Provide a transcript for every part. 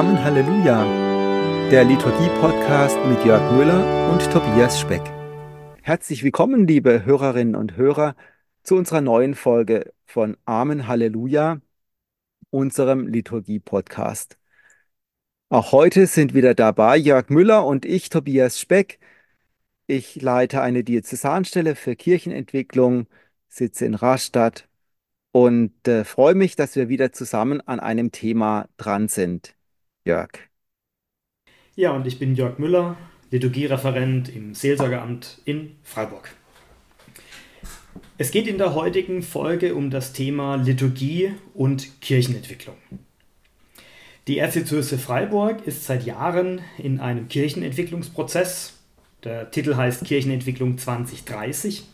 Amen Halleluja, der Liturgie-Podcast mit Jörg Müller und Tobias Speck. Herzlich willkommen, liebe Hörerinnen und Hörer, zu unserer neuen Folge von Amen Halleluja, unserem Liturgie-Podcast. Auch heute sind wieder dabei Jörg Müller und ich, Tobias Speck. Ich leite eine Diözesanstelle für Kirchenentwicklung, sitze in Rastatt und äh, freue mich, dass wir wieder zusammen an einem Thema dran sind. Jörg. Ja, und ich bin Jörg Müller, Liturgiereferent im Seelsorgeramt in Freiburg. Es geht in der heutigen Folge um das Thema Liturgie und Kirchenentwicklung. Die Erzdiözese Freiburg ist seit Jahren in einem Kirchenentwicklungsprozess. Der Titel heißt Kirchenentwicklung 2030.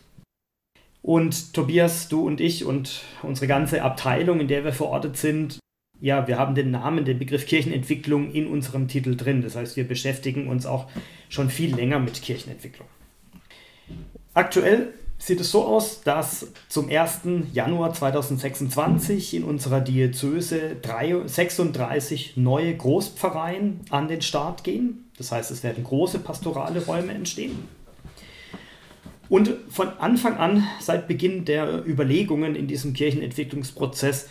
Und Tobias, du und ich und unsere ganze Abteilung, in der wir verortet sind, ja, wir haben den Namen, den Begriff Kirchenentwicklung in unserem Titel drin. Das heißt, wir beschäftigen uns auch schon viel länger mit Kirchenentwicklung. Aktuell sieht es so aus, dass zum 1. Januar 2026 in unserer Diözese 36 neue Großpfarreien an den Start gehen. Das heißt, es werden große pastorale Räume entstehen. Und von Anfang an, seit Beginn der Überlegungen in diesem Kirchenentwicklungsprozess,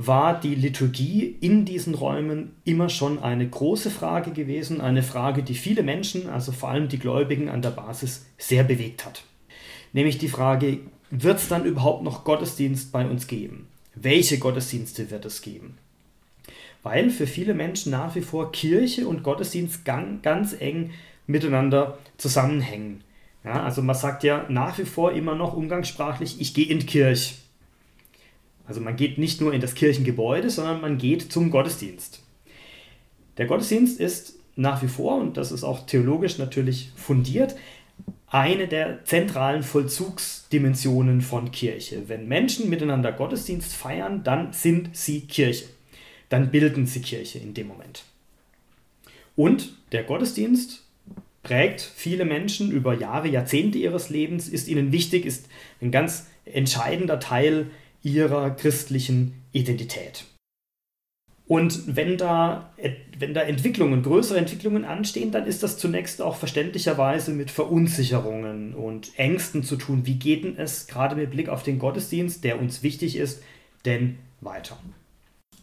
war die Liturgie in diesen Räumen immer schon eine große Frage gewesen, eine Frage, die viele Menschen, also vor allem die Gläubigen an der Basis, sehr bewegt hat. Nämlich die Frage, wird es dann überhaupt noch Gottesdienst bei uns geben? Welche Gottesdienste wird es geben? Weil für viele Menschen nach wie vor Kirche und Gottesdienst ganz eng miteinander zusammenhängen. Ja, also man sagt ja nach wie vor immer noch umgangssprachlich, ich gehe in die Kirche. Also man geht nicht nur in das Kirchengebäude, sondern man geht zum Gottesdienst. Der Gottesdienst ist nach wie vor, und das ist auch theologisch natürlich fundiert, eine der zentralen Vollzugsdimensionen von Kirche. Wenn Menschen miteinander Gottesdienst feiern, dann sind sie Kirche. Dann bilden sie Kirche in dem Moment. Und der Gottesdienst prägt viele Menschen über Jahre, Jahrzehnte ihres Lebens, ist ihnen wichtig, ist ein ganz entscheidender Teil ihrer christlichen Identität. Und wenn da, wenn da Entwicklungen, größere Entwicklungen anstehen, dann ist das zunächst auch verständlicherweise mit Verunsicherungen und Ängsten zu tun. Wie geht denn es gerade mit Blick auf den Gottesdienst, der uns wichtig ist, denn weiter?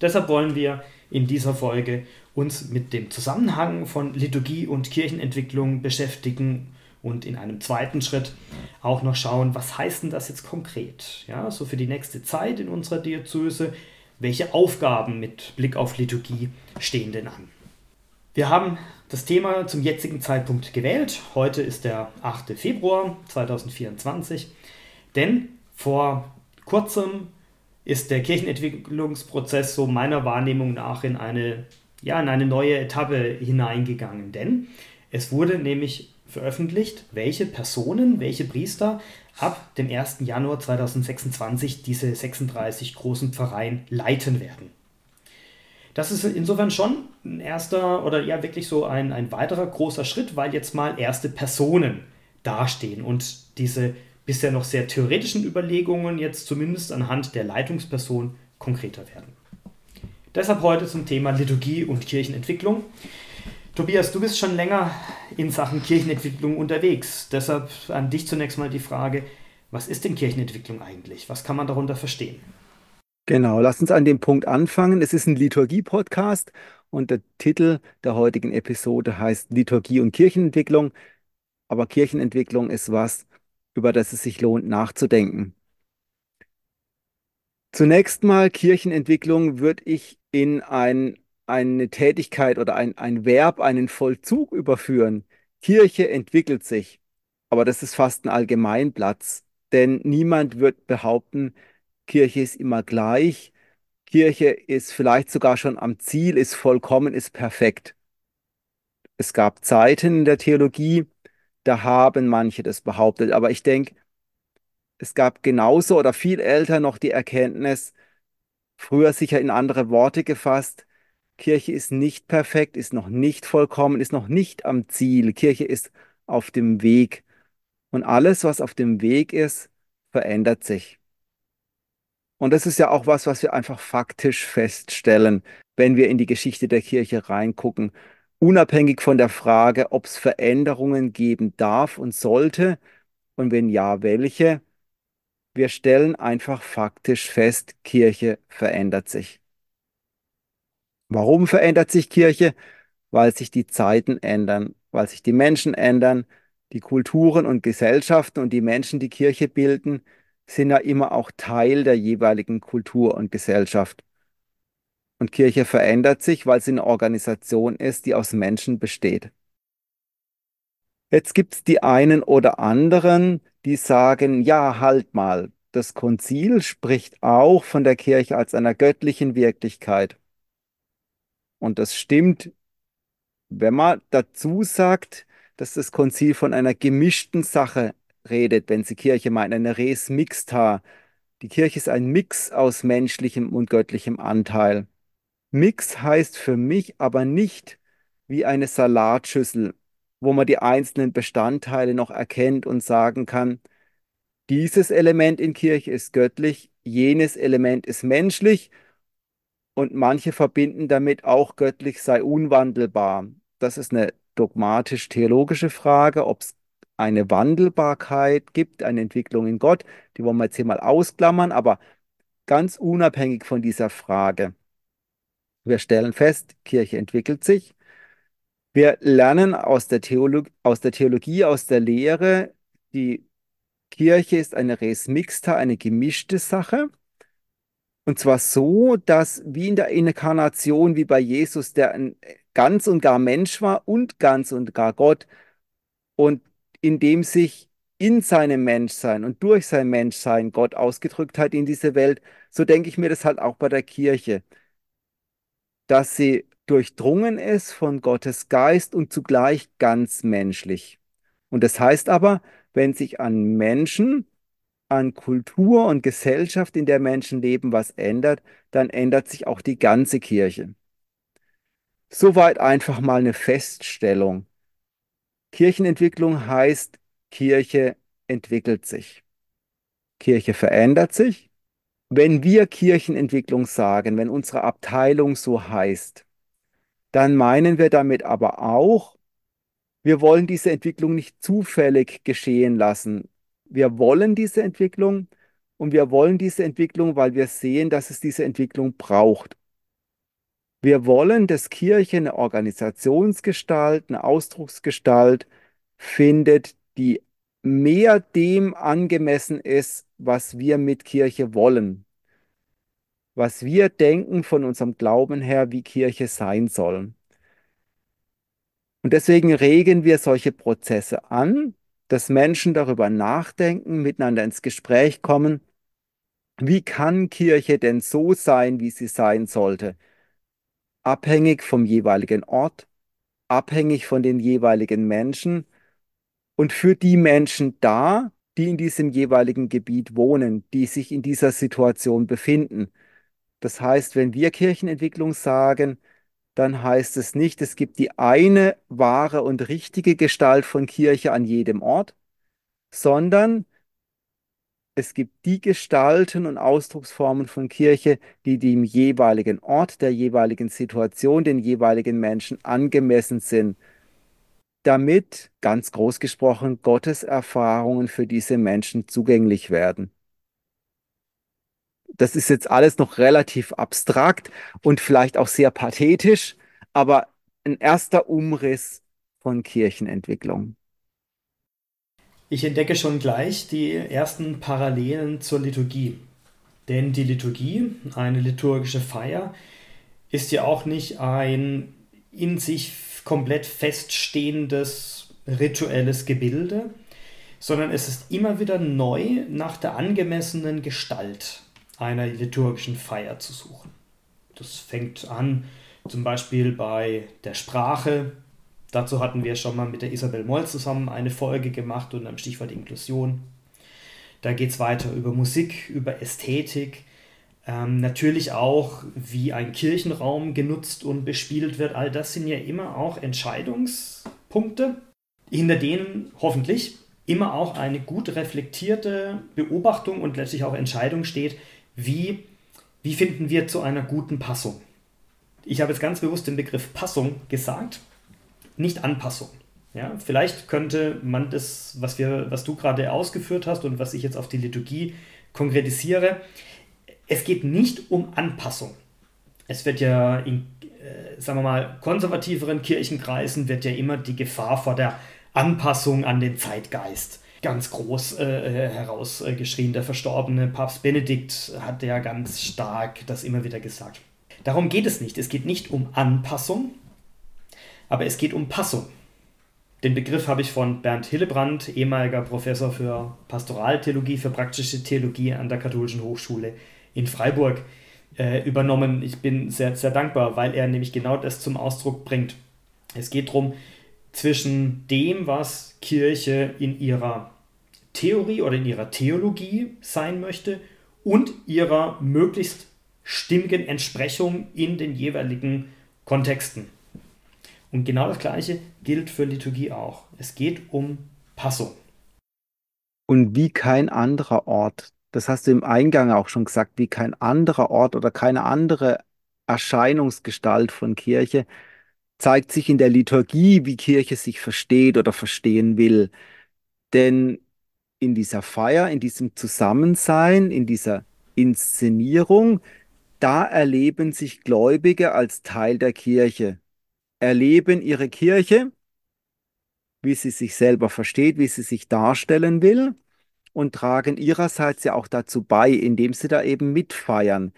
Deshalb wollen wir in dieser Folge uns mit dem Zusammenhang von Liturgie und Kirchenentwicklung beschäftigen und in einem zweiten Schritt auch noch schauen, was heißt denn das jetzt konkret? Ja, so für die nächste Zeit in unserer Diözese, welche Aufgaben mit Blick auf Liturgie stehen denn an? Wir haben das Thema zum jetzigen Zeitpunkt gewählt. Heute ist der 8. Februar 2024, denn vor kurzem ist der Kirchenentwicklungsprozess so meiner Wahrnehmung nach in eine, ja, in eine neue Etappe hineingegangen. Denn es wurde nämlich veröffentlicht, welche Personen, welche Priester ab dem 1. Januar 2026 diese 36 großen Pfarreien leiten werden. Das ist insofern schon ein erster oder ja wirklich so ein, ein weiterer großer Schritt, weil jetzt mal erste Personen dastehen und diese bisher noch sehr theoretischen Überlegungen jetzt zumindest anhand der Leitungsperson konkreter werden. Deshalb heute zum Thema Liturgie und Kirchenentwicklung. Tobias, du bist schon länger in Sachen Kirchenentwicklung unterwegs. Deshalb an dich zunächst mal die Frage, was ist denn Kirchenentwicklung eigentlich? Was kann man darunter verstehen? Genau, lass uns an dem Punkt anfangen. Es ist ein Liturgie-Podcast und der Titel der heutigen Episode heißt Liturgie und Kirchenentwicklung. Aber Kirchenentwicklung ist was, über das es sich lohnt nachzudenken. Zunächst mal Kirchenentwicklung würde ich in ein, eine Tätigkeit oder ein, ein Verb, einen Vollzug überführen. Kirche entwickelt sich. Aber das ist fast ein Allgemeinplatz, denn niemand wird behaupten, Kirche ist immer gleich. Kirche ist vielleicht sogar schon am Ziel, ist vollkommen, ist perfekt. Es gab Zeiten in der Theologie, da haben manche das behauptet. Aber ich denke, es gab genauso oder viel älter noch die Erkenntnis, früher sicher in andere Worte gefasst, Kirche ist nicht perfekt, ist noch nicht vollkommen, ist noch nicht am Ziel. Kirche ist auf dem Weg. Und alles, was auf dem Weg ist, verändert sich. Und das ist ja auch was, was wir einfach faktisch feststellen. wenn wir in die Geschichte der Kirche reingucken, unabhängig von der Frage, ob es Veränderungen geben darf und sollte und wenn ja, welche. Wir stellen einfach faktisch fest, Kirche verändert sich. Warum verändert sich Kirche? Weil sich die Zeiten ändern, weil sich die Menschen ändern, die Kulturen und Gesellschaften und die Menschen, die Kirche bilden, sind ja immer auch Teil der jeweiligen Kultur und Gesellschaft. Und Kirche verändert sich, weil sie eine Organisation ist, die aus Menschen besteht. Jetzt gibt es die einen oder anderen, die sagen, ja, halt mal, das Konzil spricht auch von der Kirche als einer göttlichen Wirklichkeit. Und das stimmt, wenn man dazu sagt, dass das Konzil von einer gemischten Sache redet, wenn sie Kirche meint, eine res mixta. Die Kirche ist ein Mix aus menschlichem und göttlichem Anteil. Mix heißt für mich aber nicht wie eine Salatschüssel, wo man die einzelnen Bestandteile noch erkennt und sagen kann, dieses Element in Kirche ist göttlich, jenes Element ist menschlich und manche verbinden damit auch göttlich sei unwandelbar. Das ist eine dogmatisch-theologische Frage, ob es eine Wandelbarkeit gibt, eine Entwicklung in Gott. Die wollen wir jetzt hier mal ausklammern, aber ganz unabhängig von dieser Frage. Wir stellen fest, Kirche entwickelt sich. Wir lernen aus der, Theolog aus der Theologie, aus der Lehre, die Kirche ist eine Res Mixta, eine gemischte Sache. Und zwar so, dass wie in der Inkarnation, wie bei Jesus, der ein ganz und gar Mensch war und ganz und gar Gott, und in dem sich in seinem Menschsein und durch sein Menschsein Gott ausgedrückt hat in diese Welt, so denke ich mir das halt auch bei der Kirche, dass sie durchdrungen ist von Gottes Geist und zugleich ganz menschlich. Und das heißt aber, wenn sich an Menschen, an Kultur und Gesellschaft, in der Menschen leben, was ändert, dann ändert sich auch die ganze Kirche. Soweit einfach mal eine Feststellung. Kirchenentwicklung heißt, Kirche entwickelt sich. Kirche verändert sich. Wenn wir Kirchenentwicklung sagen, wenn unsere Abteilung so heißt, dann meinen wir damit aber auch, wir wollen diese Entwicklung nicht zufällig geschehen lassen. Wir wollen diese Entwicklung und wir wollen diese Entwicklung, weil wir sehen, dass es diese Entwicklung braucht. Wir wollen, dass Kirche eine Organisationsgestalt, eine Ausdrucksgestalt findet, die mehr dem angemessen ist, was wir mit Kirche wollen, was wir denken von unserem Glauben her, wie Kirche sein soll. Und deswegen regen wir solche Prozesse an, dass Menschen darüber nachdenken, miteinander ins Gespräch kommen, wie kann Kirche denn so sein, wie sie sein sollte? Abhängig vom jeweiligen Ort, abhängig von den jeweiligen Menschen und für die Menschen da, die in diesem jeweiligen Gebiet wohnen, die sich in dieser Situation befinden. Das heißt, wenn wir Kirchenentwicklung sagen, dann heißt es nicht, es gibt die eine wahre und richtige Gestalt von Kirche an jedem Ort, sondern es gibt die Gestalten und Ausdrucksformen von Kirche, die dem jeweiligen Ort, der jeweiligen Situation, den jeweiligen Menschen angemessen sind, damit, ganz groß gesprochen, Gottes Erfahrungen für diese Menschen zugänglich werden. Das ist jetzt alles noch relativ abstrakt und vielleicht auch sehr pathetisch, aber ein erster Umriss von Kirchenentwicklung. Ich entdecke schon gleich die ersten Parallelen zur Liturgie. Denn die Liturgie, eine liturgische Feier, ist ja auch nicht ein in sich komplett feststehendes rituelles Gebilde, sondern es ist immer wieder neu nach der angemessenen Gestalt einer liturgischen Feier zu suchen. Das fängt an zum Beispiel bei der Sprache. Dazu hatten wir schon mal mit der Isabel Moll zusammen eine Folge gemacht unter dem Stichwort Inklusion. Da geht es weiter über Musik, über Ästhetik, ähm, natürlich auch, wie ein Kirchenraum genutzt und bespielt wird. All das sind ja immer auch Entscheidungspunkte, hinter denen hoffentlich immer auch eine gut reflektierte Beobachtung und letztlich auch Entscheidung steht, wie, wie finden wir zu einer guten Passung Ich habe jetzt ganz bewusst den Begriff Passung gesagt, nicht Anpassung. Ja, vielleicht könnte man das, was, wir, was du gerade ausgeführt hast und was ich jetzt auf die Liturgie konkretisiere, es geht nicht um Anpassung. Es wird ja in, äh, sagen wir mal, konservativeren Kirchenkreisen wird ja immer die Gefahr vor der Anpassung an den Zeitgeist ganz groß äh, äh herausgeschrien. Der verstorbene Papst Benedikt hat ja ganz stark das immer wieder gesagt. Darum geht es nicht. Es geht nicht um Anpassung, aber es geht um Passung. Den Begriff habe ich von Bernd Hillebrand, ehemaliger Professor für Pastoraltheologie, für praktische Theologie an der Katholischen Hochschule in Freiburg, äh, übernommen. Ich bin sehr, sehr dankbar, weil er nämlich genau das zum Ausdruck bringt. Es geht darum, zwischen dem, was Kirche in ihrer Theorie oder in ihrer Theologie sein möchte und ihrer möglichst stimmigen Entsprechung in den jeweiligen Kontexten. Und genau das Gleiche gilt für Liturgie auch. Es geht um Passung. Und wie kein anderer Ort, das hast du im Eingang auch schon gesagt, wie kein anderer Ort oder keine andere Erscheinungsgestalt von Kirche, zeigt sich in der Liturgie, wie Kirche sich versteht oder verstehen will. Denn in dieser Feier, in diesem Zusammensein, in dieser Inszenierung, da erleben sich Gläubige als Teil der Kirche erleben ihre Kirche, wie sie sich selber versteht, wie sie sich darstellen will und tragen ihrerseits ja auch dazu bei, indem sie da eben mitfeiern.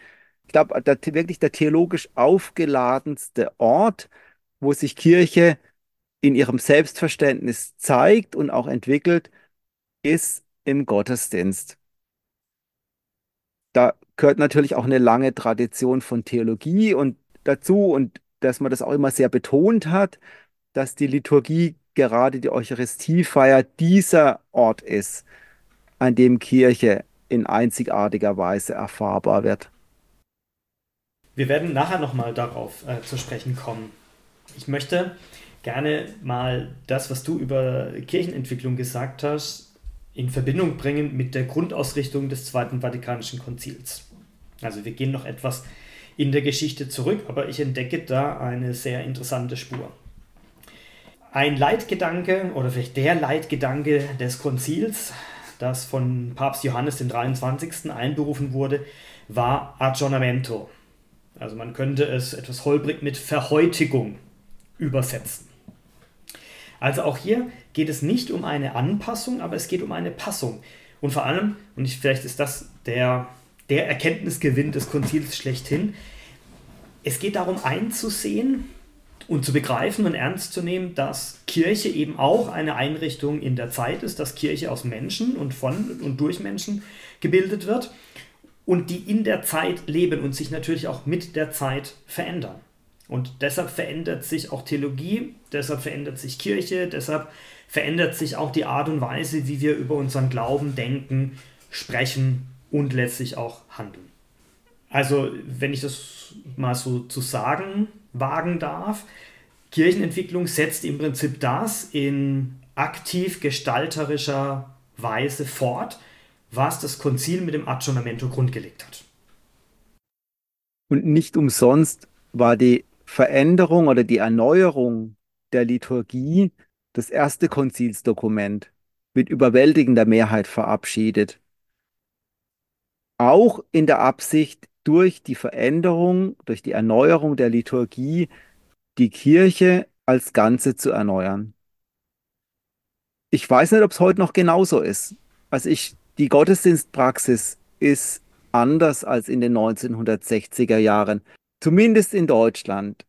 Ich glaube, wirklich der theologisch aufgeladenste Ort, wo sich Kirche in ihrem Selbstverständnis zeigt und auch entwickelt, ist im Gottesdienst. Da gehört natürlich auch eine lange Tradition von Theologie und dazu und dass man das auch immer sehr betont hat, dass die Liturgie, gerade die Eucharistiefeier, dieser Ort ist, an dem Kirche in einzigartiger Weise erfahrbar wird. Wir werden nachher nochmal darauf äh, zu sprechen kommen. Ich möchte gerne mal das, was du über Kirchenentwicklung gesagt hast, in Verbindung bringen mit der Grundausrichtung des Zweiten Vatikanischen Konzils. Also wir gehen noch etwas in der Geschichte zurück, aber ich entdecke da eine sehr interessante Spur. Ein Leitgedanke oder vielleicht der Leitgedanke des Konzils, das von Papst Johannes dem 23. einberufen wurde, war Aggiornamento. Also man könnte es etwas holprig mit Verhäutigung übersetzen. Also auch hier geht es nicht um eine Anpassung, aber es geht um eine Passung. Und vor allem, und ich, vielleicht ist das der der Erkenntnisgewinn des Konzils schlechthin. Es geht darum einzusehen und zu begreifen und ernst zu nehmen, dass Kirche eben auch eine Einrichtung in der Zeit ist, dass Kirche aus Menschen und von und durch Menschen gebildet wird und die in der Zeit leben und sich natürlich auch mit der Zeit verändern. Und deshalb verändert sich auch Theologie, deshalb verändert sich Kirche, deshalb verändert sich auch die Art und Weise, wie wir über unseren Glauben denken, sprechen und letztlich auch handeln. Also, wenn ich das mal so zu sagen wagen darf, Kirchenentwicklung setzt im Prinzip das in aktiv gestalterischer Weise fort, was das Konzil mit dem Aggiornamento grundgelegt hat. Und nicht umsonst war die Veränderung oder die Erneuerung der Liturgie das erste Konzilsdokument mit überwältigender Mehrheit verabschiedet auch in der Absicht, durch die Veränderung, durch die Erneuerung der Liturgie, die Kirche als Ganze zu erneuern. Ich weiß nicht, ob es heute noch genauso ist. Also ich, die Gottesdienstpraxis ist anders als in den 1960er Jahren. Zumindest in Deutschland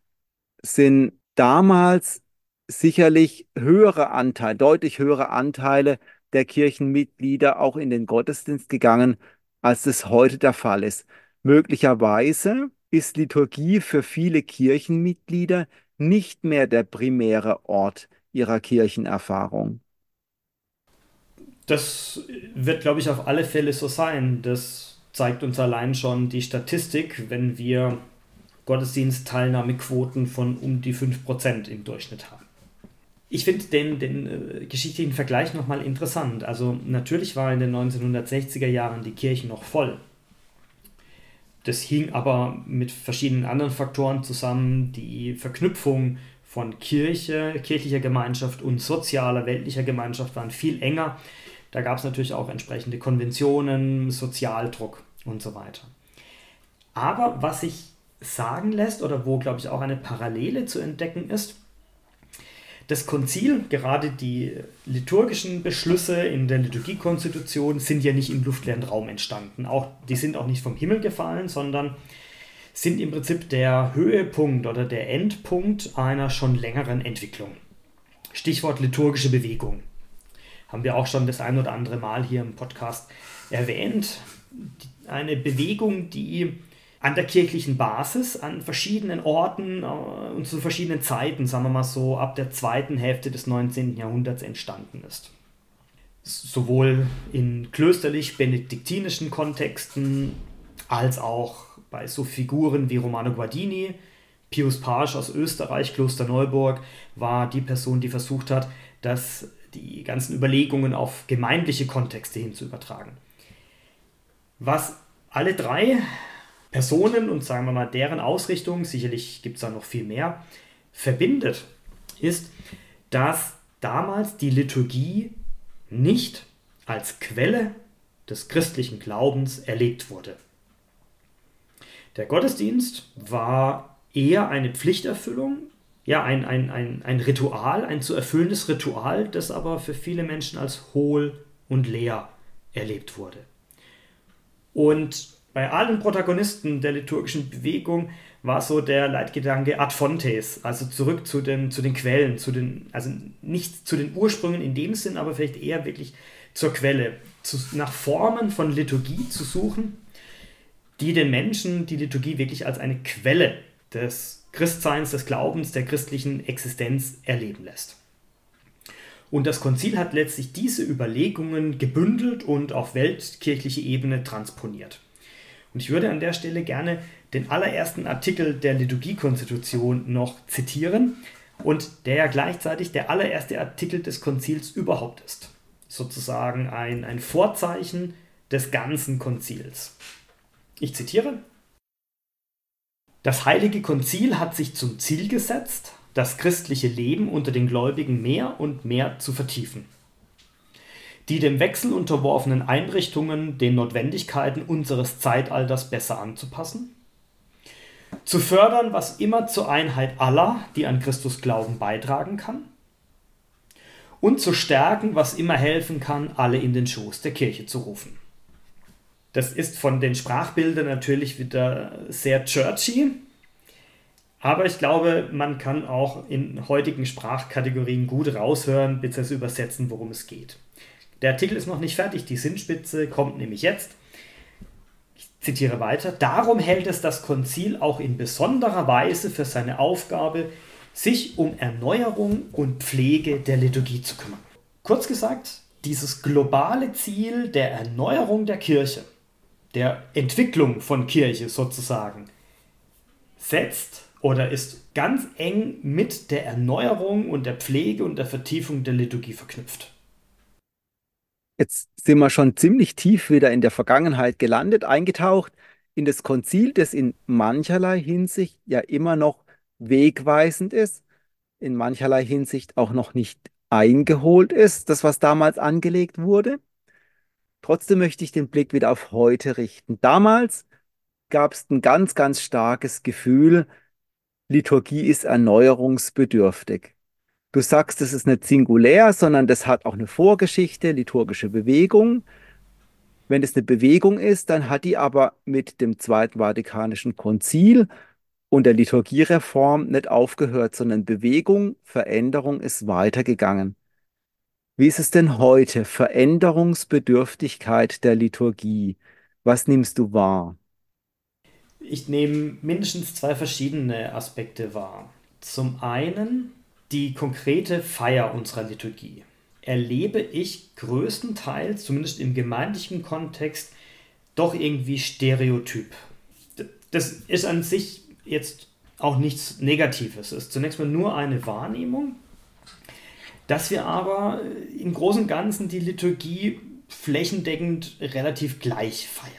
sind damals sicherlich höhere Anteile, deutlich höhere Anteile der Kirchenmitglieder auch in den Gottesdienst gegangen als es heute der Fall ist. Möglicherweise ist Liturgie für viele Kirchenmitglieder nicht mehr der primäre Ort ihrer Kirchenerfahrung. Das wird, glaube ich, auf alle Fälle so sein. Das zeigt uns allein schon die Statistik, wenn wir Gottesdienstteilnahmequoten von um die 5% im Durchschnitt haben. Ich finde den, den äh, geschichtlichen Vergleich nochmal interessant. Also natürlich war in den 1960er Jahren die Kirche noch voll. Das hing aber mit verschiedenen anderen Faktoren zusammen. Die Verknüpfung von Kirche, kirchlicher Gemeinschaft und sozialer, weltlicher Gemeinschaft waren viel enger. Da gab es natürlich auch entsprechende Konventionen, Sozialdruck und so weiter. Aber was sich sagen lässt oder wo, glaube ich, auch eine Parallele zu entdecken ist, das Konzil, gerade die liturgischen Beschlüsse in der Liturgiekonstitution sind ja nicht im luftleeren Raum entstanden. Auch, die sind auch nicht vom Himmel gefallen, sondern sind im Prinzip der Höhepunkt oder der Endpunkt einer schon längeren Entwicklung. Stichwort liturgische Bewegung. Haben wir auch schon das ein oder andere Mal hier im Podcast erwähnt. Eine Bewegung, die an der kirchlichen Basis, an verschiedenen Orten äh, und zu verschiedenen Zeiten, sagen wir mal so, ab der zweiten Hälfte des 19. Jahrhunderts entstanden ist. Sowohl in klösterlich-benediktinischen Kontexten als auch bei so Figuren wie Romano Guardini, Pius Pasch aus Österreich, Kloster Neuburg, war die Person, die versucht hat, das, die ganzen Überlegungen auf gemeindliche Kontexte hin zu übertragen. Was alle drei Personen und sagen wir mal deren Ausrichtung, sicherlich gibt es da noch viel mehr, verbindet, ist, dass damals die Liturgie nicht als Quelle des christlichen Glaubens erlebt wurde. Der Gottesdienst war eher eine Pflichterfüllung, ja, ein, ein, ein, ein Ritual, ein zu erfüllendes Ritual, das aber für viele Menschen als hohl und leer erlebt wurde. Und bei allen Protagonisten der liturgischen Bewegung war so der Leitgedanke ad fontes, also zurück zu den, zu den Quellen, zu den, also nicht zu den Ursprüngen in dem Sinn, aber vielleicht eher wirklich zur Quelle, zu, nach Formen von Liturgie zu suchen, die den Menschen die Liturgie wirklich als eine Quelle des Christseins, des Glaubens, der christlichen Existenz erleben lässt. Und das Konzil hat letztlich diese Überlegungen gebündelt und auf weltkirchliche Ebene transponiert. Und ich würde an der Stelle gerne den allerersten Artikel der Liturgiekonstitution noch zitieren und der ja gleichzeitig der allererste Artikel des Konzils überhaupt ist. Sozusagen ein, ein Vorzeichen des ganzen Konzils. Ich zitiere. Das Heilige Konzil hat sich zum Ziel gesetzt, das christliche Leben unter den Gläubigen mehr und mehr zu vertiefen die dem Wechsel unterworfenen Einrichtungen den Notwendigkeiten unseres Zeitalters besser anzupassen, zu fördern, was immer zur Einheit aller, die an Christus glauben, beitragen kann, und zu stärken, was immer helfen kann, alle in den Schoß der Kirche zu rufen. Das ist von den Sprachbildern natürlich wieder sehr churchy, aber ich glaube, man kann auch in heutigen Sprachkategorien gut raushören bzw. übersetzen, worum es geht. Der Artikel ist noch nicht fertig, die Sinnspitze kommt nämlich jetzt. Ich zitiere weiter. Darum hält es das Konzil auch in besonderer Weise für seine Aufgabe, sich um Erneuerung und Pflege der Liturgie zu kümmern. Kurz gesagt, dieses globale Ziel der Erneuerung der Kirche, der Entwicklung von Kirche sozusagen, setzt oder ist ganz eng mit der Erneuerung und der Pflege und der Vertiefung der Liturgie verknüpft. Jetzt sind wir schon ziemlich tief wieder in der Vergangenheit gelandet, eingetaucht in das Konzil, das in mancherlei Hinsicht ja immer noch wegweisend ist, in mancherlei Hinsicht auch noch nicht eingeholt ist, das, was damals angelegt wurde. Trotzdem möchte ich den Blick wieder auf heute richten. Damals gab es ein ganz, ganz starkes Gefühl, Liturgie ist erneuerungsbedürftig. Du sagst, es ist nicht singulär, sondern das hat auch eine Vorgeschichte, liturgische Bewegung. Wenn es eine Bewegung ist, dann hat die aber mit dem Zweiten Vatikanischen Konzil und der Liturgiereform nicht aufgehört, sondern Bewegung, Veränderung ist weitergegangen. Wie ist es denn heute? Veränderungsbedürftigkeit der Liturgie. Was nimmst du wahr? Ich nehme mindestens zwei verschiedene Aspekte wahr. Zum einen die konkrete Feier unserer Liturgie erlebe ich größtenteils, zumindest im gemeindlichen Kontext, doch irgendwie stereotyp. Das ist an sich jetzt auch nichts Negatives. Es ist zunächst mal nur eine Wahrnehmung, dass wir aber im Großen und Ganzen die Liturgie flächendeckend relativ gleich feiern.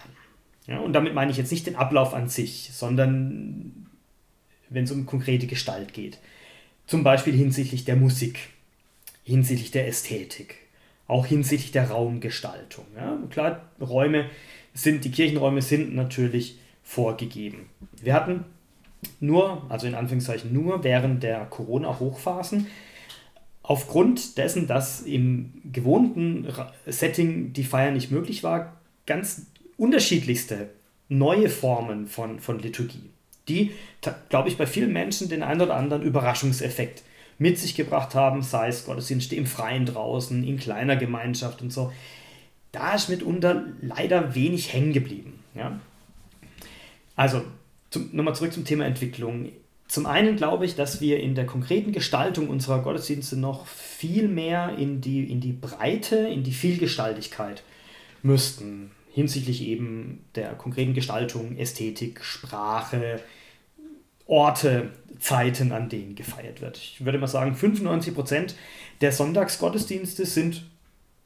Ja, und damit meine ich jetzt nicht den Ablauf an sich, sondern wenn es um konkrete Gestalt geht. Zum Beispiel hinsichtlich der Musik, hinsichtlich der Ästhetik, auch hinsichtlich der Raumgestaltung. Ja, klar, Räume sind, die Kirchenräume sind natürlich vorgegeben. Wir hatten nur, also in Anführungszeichen nur während der Corona-Hochphasen, aufgrund dessen, dass im gewohnten Setting die Feier nicht möglich war, ganz unterschiedlichste neue Formen von, von Liturgie, die, glaube ich, bei vielen Menschen den einen oder anderen Überraschungseffekt mit sich gebracht haben, sei es Gottesdienste im Freien draußen, in kleiner Gemeinschaft und so. Da ist mitunter leider wenig hängen geblieben. Ja? Also, nochmal zurück zum Thema Entwicklung. Zum einen glaube ich, dass wir in der konkreten Gestaltung unserer Gottesdienste noch viel mehr in die, in die Breite, in die Vielgestaltigkeit müssten hinsichtlich eben der konkreten Gestaltung, Ästhetik, Sprache, Orte, Zeiten, an denen gefeiert wird. Ich würde mal sagen, 95 Prozent der Sonntagsgottesdienste sind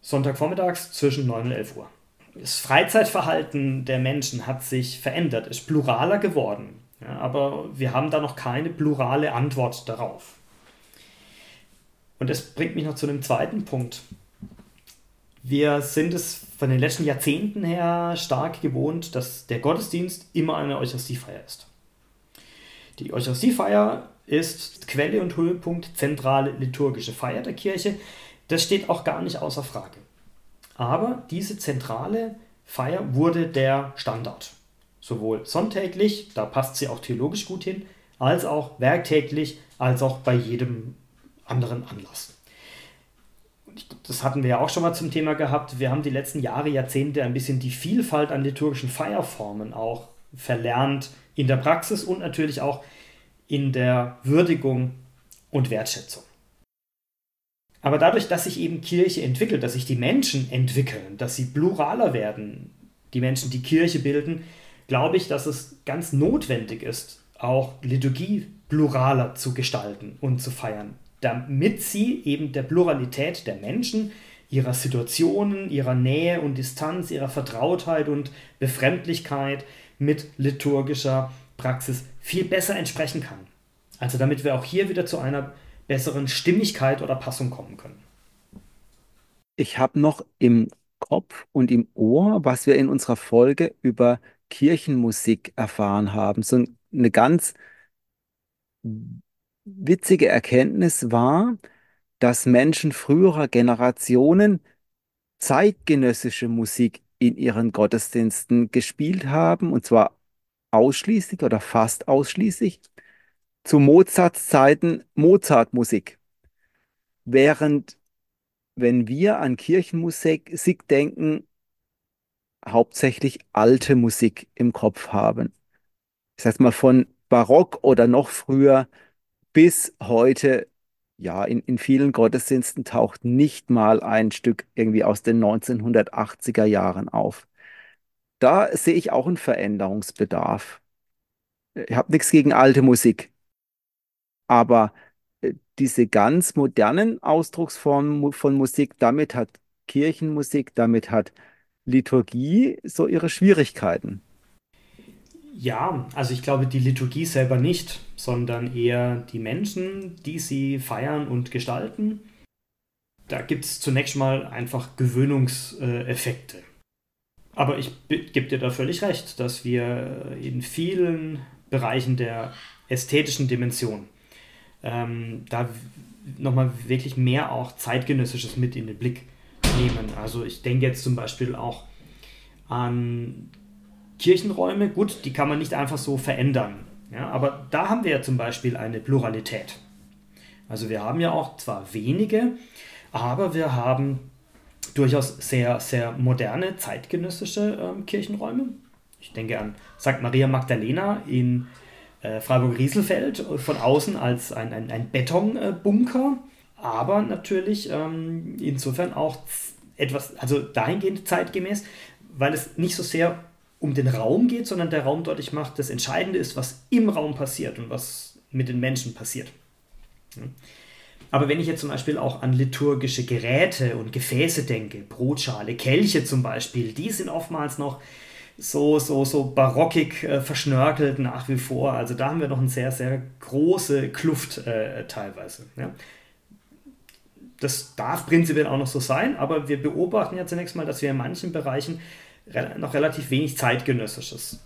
Sonntagvormittags zwischen 9 und 11 Uhr. Das Freizeitverhalten der Menschen hat sich verändert, ist pluraler geworden. Ja, aber wir haben da noch keine plurale Antwort darauf. Und das bringt mich noch zu einem zweiten Punkt. Wir sind es von den letzten Jahrzehnten her stark gewohnt, dass der Gottesdienst immer eine Eucharistiefeier ist. Die Eucharistiefeier ist Quelle und Höhepunkt, zentrale liturgische Feier der Kirche. Das steht auch gar nicht außer Frage. Aber diese zentrale Feier wurde der Standard. Sowohl sonntäglich, da passt sie auch theologisch gut hin, als auch werktäglich, als auch bei jedem anderen Anlass das hatten wir ja auch schon mal zum Thema gehabt, wir haben die letzten Jahre, Jahrzehnte ein bisschen die Vielfalt an liturgischen Feierformen auch verlernt in der Praxis und natürlich auch in der Würdigung und Wertschätzung. Aber dadurch, dass sich eben Kirche entwickelt, dass sich die Menschen entwickeln, dass sie pluraler werden, die Menschen, die Kirche bilden, glaube ich, dass es ganz notwendig ist, auch Liturgie pluraler zu gestalten und zu feiern damit sie eben der Pluralität der Menschen, ihrer Situationen, ihrer Nähe und Distanz, ihrer Vertrautheit und Befremdlichkeit mit liturgischer Praxis viel besser entsprechen kann. Also damit wir auch hier wieder zu einer besseren Stimmigkeit oder Passung kommen können. Ich habe noch im Kopf und im Ohr, was wir in unserer Folge über Kirchenmusik erfahren haben. So eine ganz witzige Erkenntnis war, dass Menschen früherer Generationen zeitgenössische Musik in ihren Gottesdiensten gespielt haben, und zwar ausschließlich oder fast ausschließlich zu Mozarts Zeiten Mozartmusik. Während, wenn wir an Kirchenmusik denken, hauptsächlich alte Musik im Kopf haben. Ich sage mal von Barock oder noch früher bis heute, ja, in, in vielen Gottesdiensten taucht nicht mal ein Stück irgendwie aus den 1980er Jahren auf. Da sehe ich auch einen Veränderungsbedarf. Ich habe nichts gegen alte Musik, aber äh, diese ganz modernen Ausdrucksformen von Musik, damit hat Kirchenmusik, damit hat Liturgie so ihre Schwierigkeiten. Ja, also ich glaube die Liturgie selber nicht, sondern eher die Menschen, die sie feiern und gestalten. Da gibt es zunächst mal einfach Gewöhnungseffekte. Aber ich gebe dir da völlig recht, dass wir in vielen Bereichen der ästhetischen Dimension ähm, da nochmal wirklich mehr auch zeitgenössisches mit in den Blick nehmen. Also ich denke jetzt zum Beispiel auch an Kirchenräume, gut, die kann man nicht einfach so verändern. Ja, aber da haben wir ja zum Beispiel eine Pluralität. Also wir haben ja auch zwar wenige, aber wir haben durchaus sehr, sehr moderne, zeitgenössische ähm, Kirchenräume. Ich denke an St. Maria Magdalena in äh, Freiburg-Rieselfeld von außen als ein, ein, ein Betonbunker, aber natürlich ähm, insofern auch etwas, also dahingehend zeitgemäß, weil es nicht so sehr um den Raum geht, sondern der Raum deutlich macht, das Entscheidende ist, was im Raum passiert und was mit den Menschen passiert. Aber wenn ich jetzt zum Beispiel auch an liturgische Geräte und Gefäße denke, Brotschale, Kelche zum Beispiel, die sind oftmals noch so, so, so barockig äh, verschnörkelt nach wie vor. Also da haben wir noch eine sehr, sehr große Kluft äh, teilweise. Ja. Das darf prinzipiell auch noch so sein, aber wir beobachten ja zunächst mal, dass wir in manchen Bereichen noch relativ wenig zeitgenössisches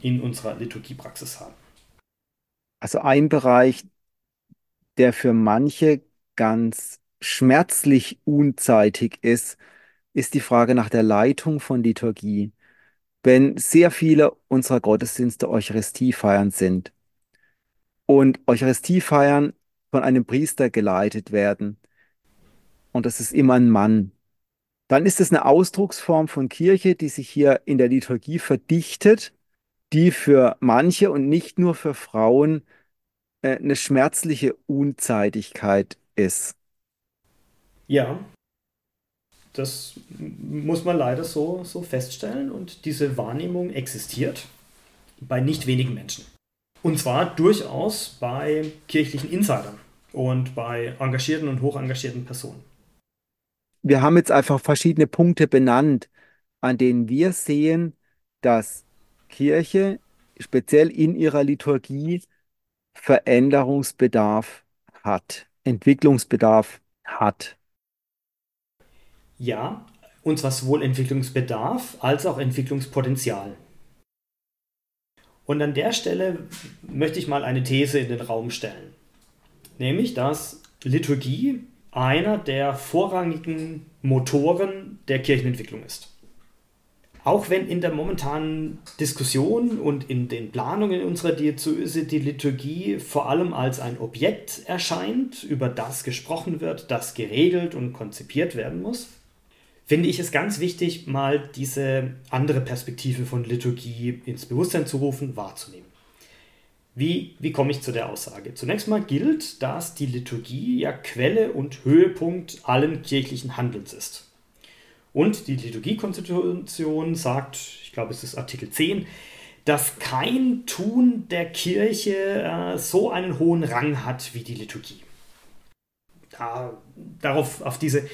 in unserer Liturgiepraxis haben. Also ein Bereich, der für manche ganz schmerzlich unzeitig ist, ist die Frage nach der Leitung von Liturgie. Wenn sehr viele unserer Gottesdienste Eucharistiefeiern sind und Eucharistiefeiern von einem Priester geleitet werden, und das ist immer ein Mann, dann ist es eine Ausdrucksform von Kirche, die sich hier in der Liturgie verdichtet, die für manche und nicht nur für Frauen äh, eine schmerzliche Unzeitigkeit ist. Ja, das muss man leider so, so feststellen und diese Wahrnehmung existiert bei nicht wenigen Menschen. Und zwar durchaus bei kirchlichen Insidern und bei engagierten und hochengagierten Personen. Wir haben jetzt einfach verschiedene Punkte benannt, an denen wir sehen, dass Kirche speziell in ihrer Liturgie Veränderungsbedarf hat, Entwicklungsbedarf hat. Ja, und zwar sowohl Entwicklungsbedarf als auch Entwicklungspotenzial. Und an der Stelle möchte ich mal eine These in den Raum stellen. Nämlich, dass Liturgie einer der vorrangigen Motoren der Kirchenentwicklung ist. Auch wenn in der momentanen Diskussion und in den Planungen unserer Diözese die Liturgie vor allem als ein Objekt erscheint, über das gesprochen wird, das geregelt und konzipiert werden muss, finde ich es ganz wichtig, mal diese andere Perspektive von Liturgie ins Bewusstsein zu rufen, wahrzunehmen. Wie, wie komme ich zu der Aussage? Zunächst mal gilt, dass die Liturgie ja Quelle und Höhepunkt allen kirchlichen Handelns ist. Und die Liturgiekonstitution sagt, ich glaube es ist Artikel 10, dass kein Tun der Kirche äh, so einen hohen Rang hat wie die Liturgie. Da, darauf, auf diese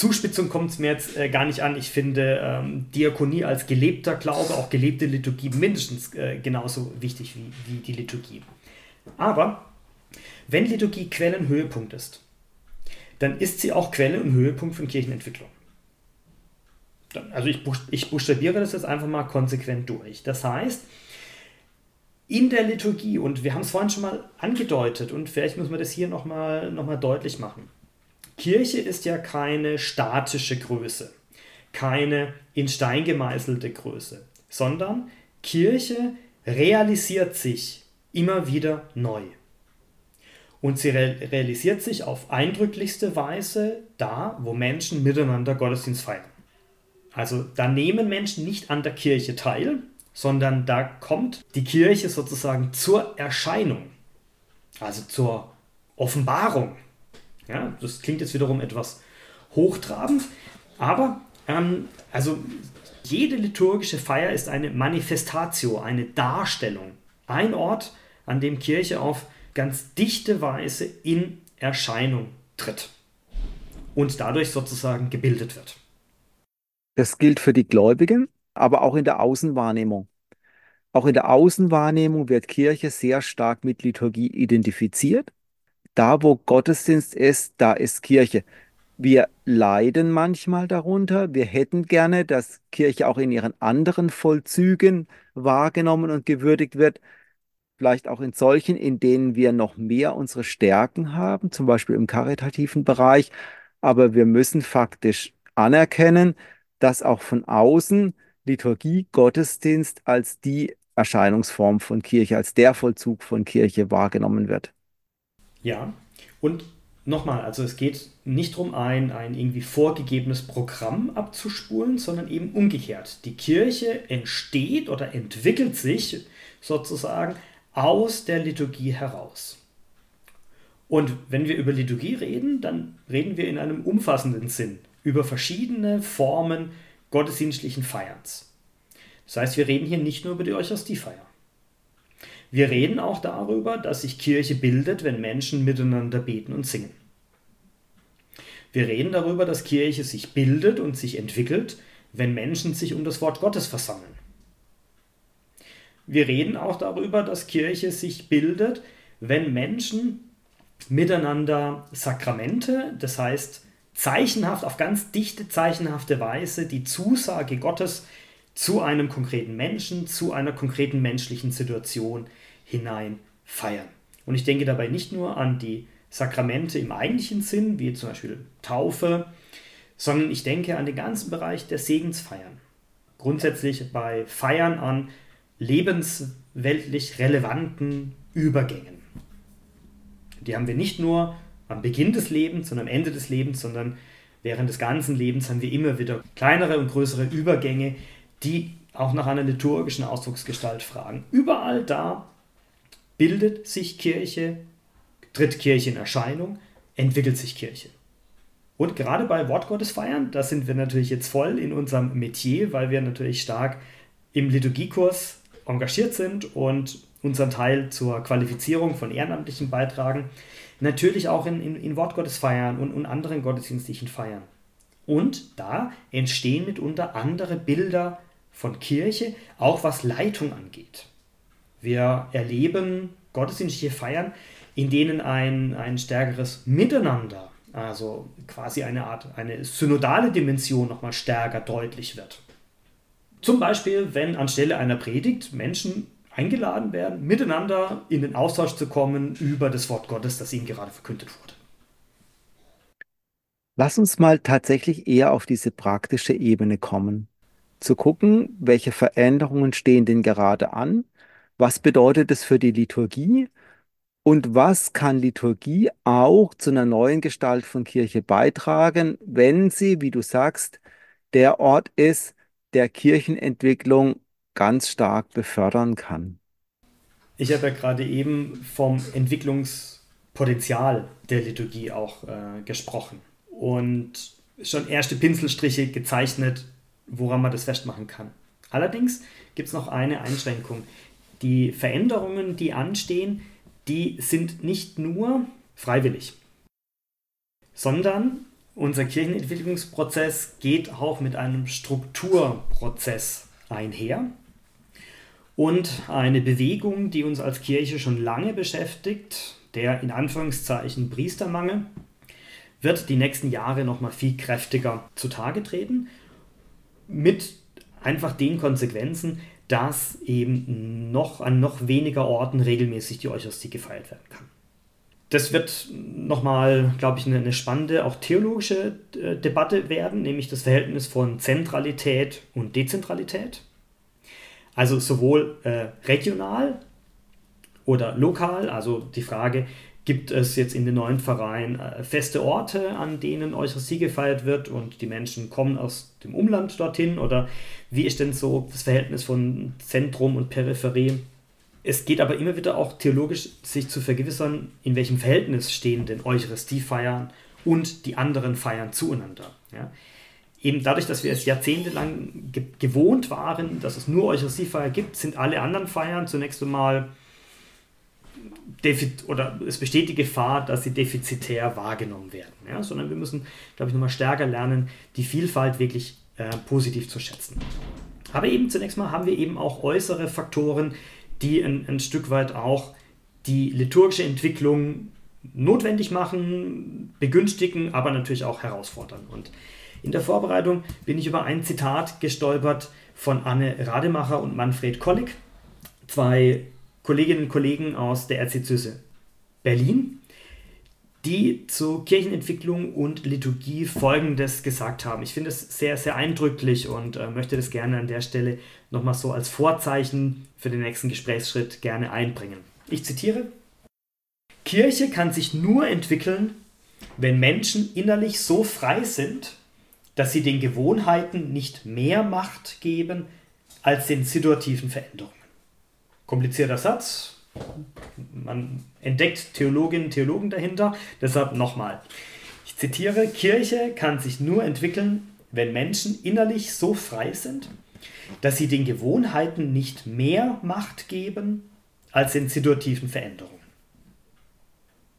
Zuspitzung kommt es mir jetzt äh, gar nicht an. Ich finde ähm, Diakonie als gelebter Glaube, auch gelebte Liturgie mindestens äh, genauso wichtig wie, wie die Liturgie. Aber wenn Liturgie Quelle und Höhepunkt ist, dann ist sie auch Quelle und Höhepunkt von Kirchenentwicklung. Also ich, ich buchstabiere das jetzt einfach mal konsequent durch. Das heißt, in der Liturgie, und wir haben es vorhin schon mal angedeutet, und vielleicht müssen wir das hier nochmal noch mal deutlich machen, Kirche ist ja keine statische Größe, keine in Stein gemeißelte Größe, sondern Kirche realisiert sich immer wieder neu. Und sie realisiert sich auf eindrücklichste Weise da, wo Menschen miteinander Gottesdienst feiern. Also da nehmen Menschen nicht an der Kirche teil, sondern da kommt die Kirche sozusagen zur Erscheinung, also zur Offenbarung ja, das klingt jetzt wiederum etwas hochtrabend, aber ähm, also jede liturgische Feier ist eine Manifestatio, eine Darstellung, ein Ort, an dem Kirche auf ganz dichte Weise in Erscheinung tritt und dadurch sozusagen gebildet wird. Das gilt für die Gläubigen, aber auch in der Außenwahrnehmung. Auch in der Außenwahrnehmung wird Kirche sehr stark mit Liturgie identifiziert da, wo Gottesdienst ist, da ist Kirche. Wir leiden manchmal darunter. Wir hätten gerne, dass Kirche auch in ihren anderen Vollzügen wahrgenommen und gewürdigt wird. Vielleicht auch in solchen, in denen wir noch mehr unsere Stärken haben, zum Beispiel im karitativen Bereich. Aber wir müssen faktisch anerkennen, dass auch von außen Liturgie, Gottesdienst als die Erscheinungsform von Kirche, als der Vollzug von Kirche wahrgenommen wird. Ja, und nochmal, also es geht nicht darum, ein, ein irgendwie vorgegebenes Programm abzuspulen, sondern eben umgekehrt. Die Kirche entsteht oder entwickelt sich sozusagen aus der Liturgie heraus. Und wenn wir über Liturgie reden, dann reden wir in einem umfassenden Sinn über verschiedene Formen gottesdienstlichen Feierns. Das heißt, wir reden hier nicht nur über die Eucharistiefeier. Wir reden auch darüber, dass sich Kirche bildet, wenn Menschen miteinander beten und singen. Wir reden darüber, dass Kirche sich bildet und sich entwickelt, wenn Menschen sich um das Wort Gottes versammeln. wir reden auch darüber, dass Kirche sich bildet, wenn Menschen miteinander Sakramente, das heißt zeichenhaft, auf ganz dichte zeichenhafte Weise die Zusage Gottes zu einem konkreten Menschen, zu einer konkreten menschlichen Situation hinein feiern. Und ich denke dabei nicht nur an die Sakramente im eigentlichen Sinn, wie zum Beispiel Taufe, sondern ich denke an den ganzen Bereich der Segensfeiern. Grundsätzlich bei Feiern an lebensweltlich relevanten Übergängen. Die haben wir nicht nur am Beginn des Lebens und am Ende des Lebens, sondern während des ganzen Lebens haben wir immer wieder kleinere und größere Übergänge, die auch nach einer liturgischen Ausdrucksgestalt fragen. Überall da bildet sich Kirche, tritt Kirche in Erscheinung, entwickelt sich Kirche. Und gerade bei Wortgottesfeiern, da sind wir natürlich jetzt voll in unserem Metier, weil wir natürlich stark im Liturgiekurs engagiert sind und unseren Teil zur Qualifizierung von Ehrenamtlichen beitragen. Natürlich auch in, in, in Wortgottesfeiern und, und anderen gottesdienstlichen Feiern. Und da entstehen mitunter andere Bilder von Kirche, auch was Leitung angeht. Wir erleben gottesdienstliche Feiern, in denen ein, ein stärkeres Miteinander, also quasi eine Art, eine synodale Dimension nochmal stärker deutlich wird. Zum Beispiel, wenn anstelle einer Predigt Menschen eingeladen werden, miteinander in den Austausch zu kommen über das Wort Gottes, das ihnen gerade verkündet wurde. Lass uns mal tatsächlich eher auf diese praktische Ebene kommen. Zu gucken, welche Veränderungen stehen denn gerade an was bedeutet es für die Liturgie? Und was kann Liturgie auch zu einer neuen Gestalt von Kirche beitragen, wenn sie, wie du sagst, der Ort ist, der Kirchenentwicklung ganz stark befördern kann? Ich habe ja gerade eben vom Entwicklungspotenzial der Liturgie auch äh, gesprochen und schon erste Pinselstriche gezeichnet, woran man das festmachen kann. Allerdings gibt es noch eine Einschränkung die Veränderungen, die anstehen, die sind nicht nur freiwillig, sondern unser Kirchenentwicklungsprozess geht auch mit einem Strukturprozess einher. Und eine Bewegung, die uns als Kirche schon lange beschäftigt, der in Anführungszeichen Priestermangel, wird die nächsten Jahre noch mal viel kräftiger zutage treten, mit einfach den Konsequenzen, dass eben noch an noch weniger Orten regelmäßig die Eucharistie gefeiert werden kann. Das wird nochmal, glaube ich, eine, spannende, auch theologische äh, Debatte werden, nämlich das Verhältnis von Zentralität und Dezentralität. Also sowohl äh, regional oder lokal, also die Frage, gibt es jetzt in den neuen Vereinen äh, feste Orte, an denen Eucharistie gefeiert wird und die Menschen kommen aus dem Umland dorthin? Oder wie ist denn so das Verhältnis von Zentrum und Peripherie? Es geht aber immer wieder auch theologisch, sich zu vergewissern, in welchem Verhältnis stehen denn Eucharistiefeiern und die anderen Feiern zueinander. Ja? Eben dadurch, dass wir es jahrzehntelang ge gewohnt waren, dass es nur Eucharistiefeier gibt, sind alle anderen Feiern zunächst einmal oder es besteht die Gefahr, dass sie defizitär wahrgenommen werden. Ja? Sondern wir müssen, glaube ich, nochmal stärker lernen, die Vielfalt wirklich äh, positiv zu schätzen. Aber eben zunächst mal haben wir eben auch äußere Faktoren, die ein, ein Stück weit auch die liturgische Entwicklung notwendig machen, begünstigen, aber natürlich auch herausfordern. Und in der Vorbereitung bin ich über ein Zitat gestolpert von Anne Rademacher und Manfred Kollig, zwei Kolleginnen und Kollegen aus der Erzdiözese Berlin, die zu Kirchenentwicklung und Liturgie Folgendes gesagt haben. Ich finde es sehr, sehr eindrücklich und äh, möchte das gerne an der Stelle nochmal so als Vorzeichen für den nächsten Gesprächsschritt gerne einbringen. Ich zitiere, Kirche kann sich nur entwickeln, wenn Menschen innerlich so frei sind, dass sie den Gewohnheiten nicht mehr Macht geben als den situativen Veränderungen komplizierter Satz. Man entdeckt Theologinnen und Theologen dahinter. Deshalb nochmal. Ich zitiere, Kirche kann sich nur entwickeln, wenn Menschen innerlich so frei sind, dass sie den Gewohnheiten nicht mehr Macht geben als den situativen Veränderungen.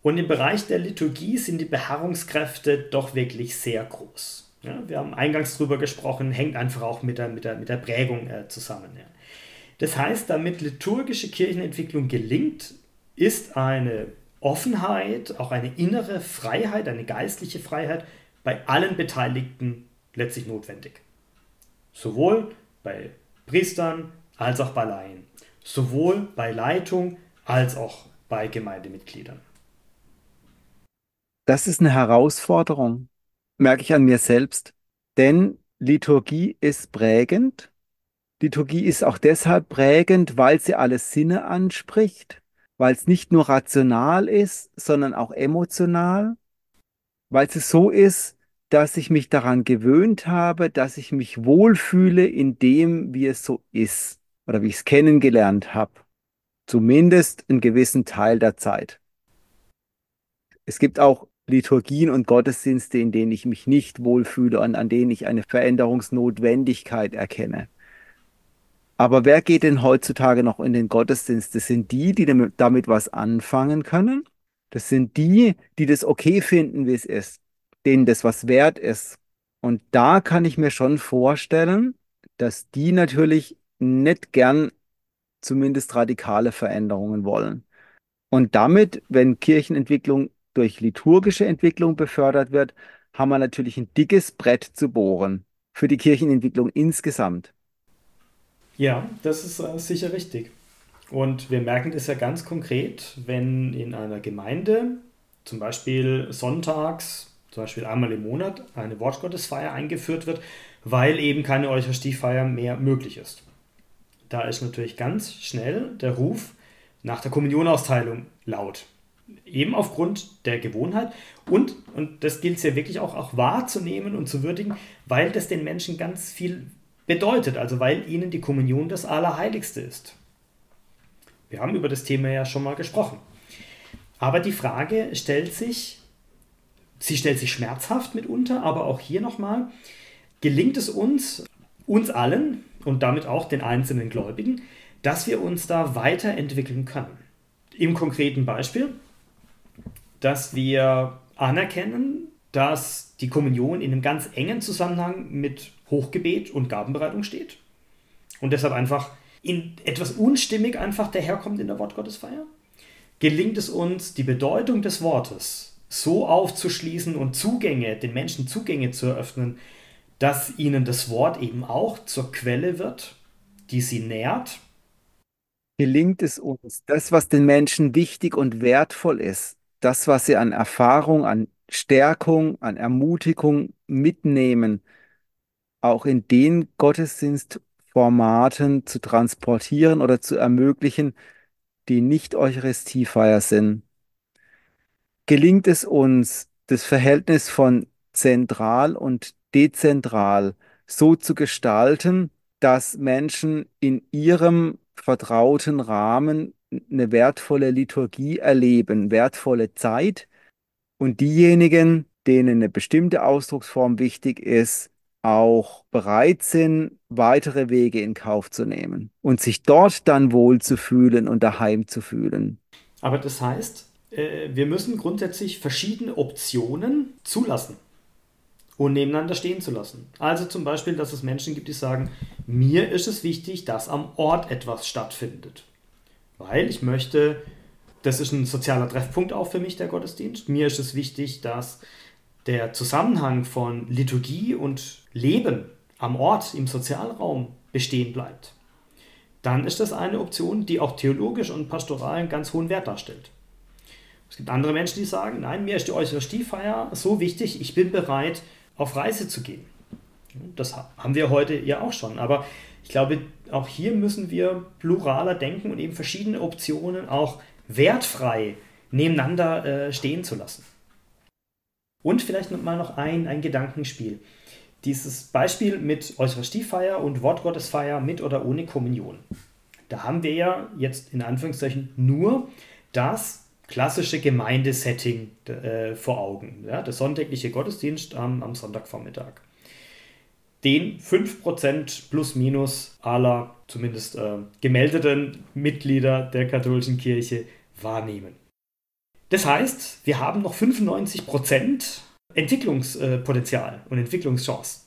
Und im Bereich der Liturgie sind die Beharrungskräfte doch wirklich sehr groß. Ja, wir haben eingangs darüber gesprochen, hängt einfach auch mit der, mit der, mit der Prägung äh, zusammen. Ja. Das heißt, damit liturgische Kirchenentwicklung gelingt, ist eine Offenheit, auch eine innere Freiheit, eine geistliche Freiheit bei allen Beteiligten letztlich notwendig. Sowohl bei Priestern als auch bei Laien. Sowohl bei Leitung als auch bei Gemeindemitgliedern. Das ist eine Herausforderung, merke ich an mir selbst. Denn Liturgie ist prägend. Liturgie ist auch deshalb prägend, weil sie alle Sinne anspricht, weil es nicht nur rational ist, sondern auch emotional, weil es so ist, dass ich mich daran gewöhnt habe, dass ich mich wohlfühle in dem, wie es so ist oder wie ich es kennengelernt habe. Zumindest einen gewissen Teil der Zeit. Es gibt auch Liturgien und Gottesdienste, in denen ich mich nicht wohlfühle und an denen ich eine Veränderungsnotwendigkeit erkenne. Aber wer geht denn heutzutage noch in den Gottesdienst? Das sind die, die damit was anfangen können. Das sind die, die das okay finden, wie es ist, denen das was wert ist. Und da kann ich mir schon vorstellen, dass die natürlich nicht gern zumindest radikale Veränderungen wollen. Und damit, wenn Kirchenentwicklung durch liturgische Entwicklung befördert wird, haben wir natürlich ein dickes Brett zu bohren für die Kirchenentwicklung insgesamt. Ja, das ist äh, sicher richtig. Und wir merken das ja ganz konkret, wenn in einer Gemeinde zum Beispiel sonntags, zum Beispiel einmal im Monat, eine Wortgottesfeier eingeführt wird, weil eben keine Eucharistiefeier mehr möglich ist. Da ist natürlich ganz schnell der Ruf nach der Kommunionausteilung laut eben aufgrund der Gewohnheit und, und das gilt es ja wirklich auch, auch wahrzunehmen und zu würdigen, weil das den Menschen ganz viel bedeutet, also weil ihnen die Kommunion das Allerheiligste ist. Wir haben über das Thema ja schon mal gesprochen. Aber die Frage stellt sich, sie stellt sich schmerzhaft mitunter, aber auch hier nochmal, gelingt es uns, uns allen und damit auch den einzelnen Gläubigen, dass wir uns da weiterentwickeln können? Im konkreten Beispiel, dass wir anerkennen, dass die Kommunion in einem ganz engen Zusammenhang mit Hochgebet und Gabenbereitung steht und deshalb einfach in etwas unstimmig einfach daherkommt in der Wortgottesfeier? Gelingt es uns, die Bedeutung des Wortes so aufzuschließen und Zugänge, den Menschen Zugänge zu eröffnen, dass ihnen das Wort eben auch zur Quelle wird, die sie nährt? Gelingt es uns, das, was den Menschen wichtig und wertvoll ist, das, was sie an Erfahrung, an Stärkung, an Ermutigung mitnehmen, auch in den Gottesdienstformaten zu transportieren oder zu ermöglichen, die nicht Eucharistiefeier sind. Gelingt es uns, das Verhältnis von zentral und dezentral so zu gestalten, dass Menschen in ihrem vertrauten Rahmen eine wertvolle Liturgie erleben, wertvolle Zeit. Und diejenigen, denen eine bestimmte Ausdrucksform wichtig ist, auch bereit sind, weitere Wege in Kauf zu nehmen und sich dort dann wohl zu fühlen und daheim zu fühlen. Aber das heißt, äh, wir müssen grundsätzlich verschiedene Optionen zulassen und nebeneinander stehen zu lassen. Also zum Beispiel, dass es Menschen gibt, die sagen, mir ist es wichtig, dass am Ort etwas stattfindet weil ich möchte, das ist ein sozialer Treffpunkt auch für mich, der Gottesdienst. Mir ist es wichtig, dass der Zusammenhang von Liturgie und Leben am Ort, im Sozialraum bestehen bleibt. Dann ist das eine Option, die auch theologisch und pastoral einen ganz hohen Wert darstellt. Es gibt andere Menschen, die sagen, nein, mir ist die Eucharistiefeier so wichtig, ich bin bereit, auf Reise zu gehen. Das haben wir heute ja auch schon. Aber ich glaube, auch hier müssen wir pluraler denken und eben verschiedene Optionen auch wertfrei nebeneinander äh, stehen zu lassen. Und vielleicht mal noch ein, ein Gedankenspiel. Dieses Beispiel mit Eucharistiefeier und Wortgottesfeier mit oder ohne Kommunion. Da haben wir ja jetzt in Anführungszeichen nur das klassische Gemeindesetting äh, vor Augen. Ja, der sonntägliche Gottesdienst am, am Sonntagvormittag den 5% plus minus aller zumindest äh, gemeldeten Mitglieder der katholischen Kirche wahrnehmen. Das heißt, wir haben noch 95% Entwicklungspotenzial und Entwicklungschance.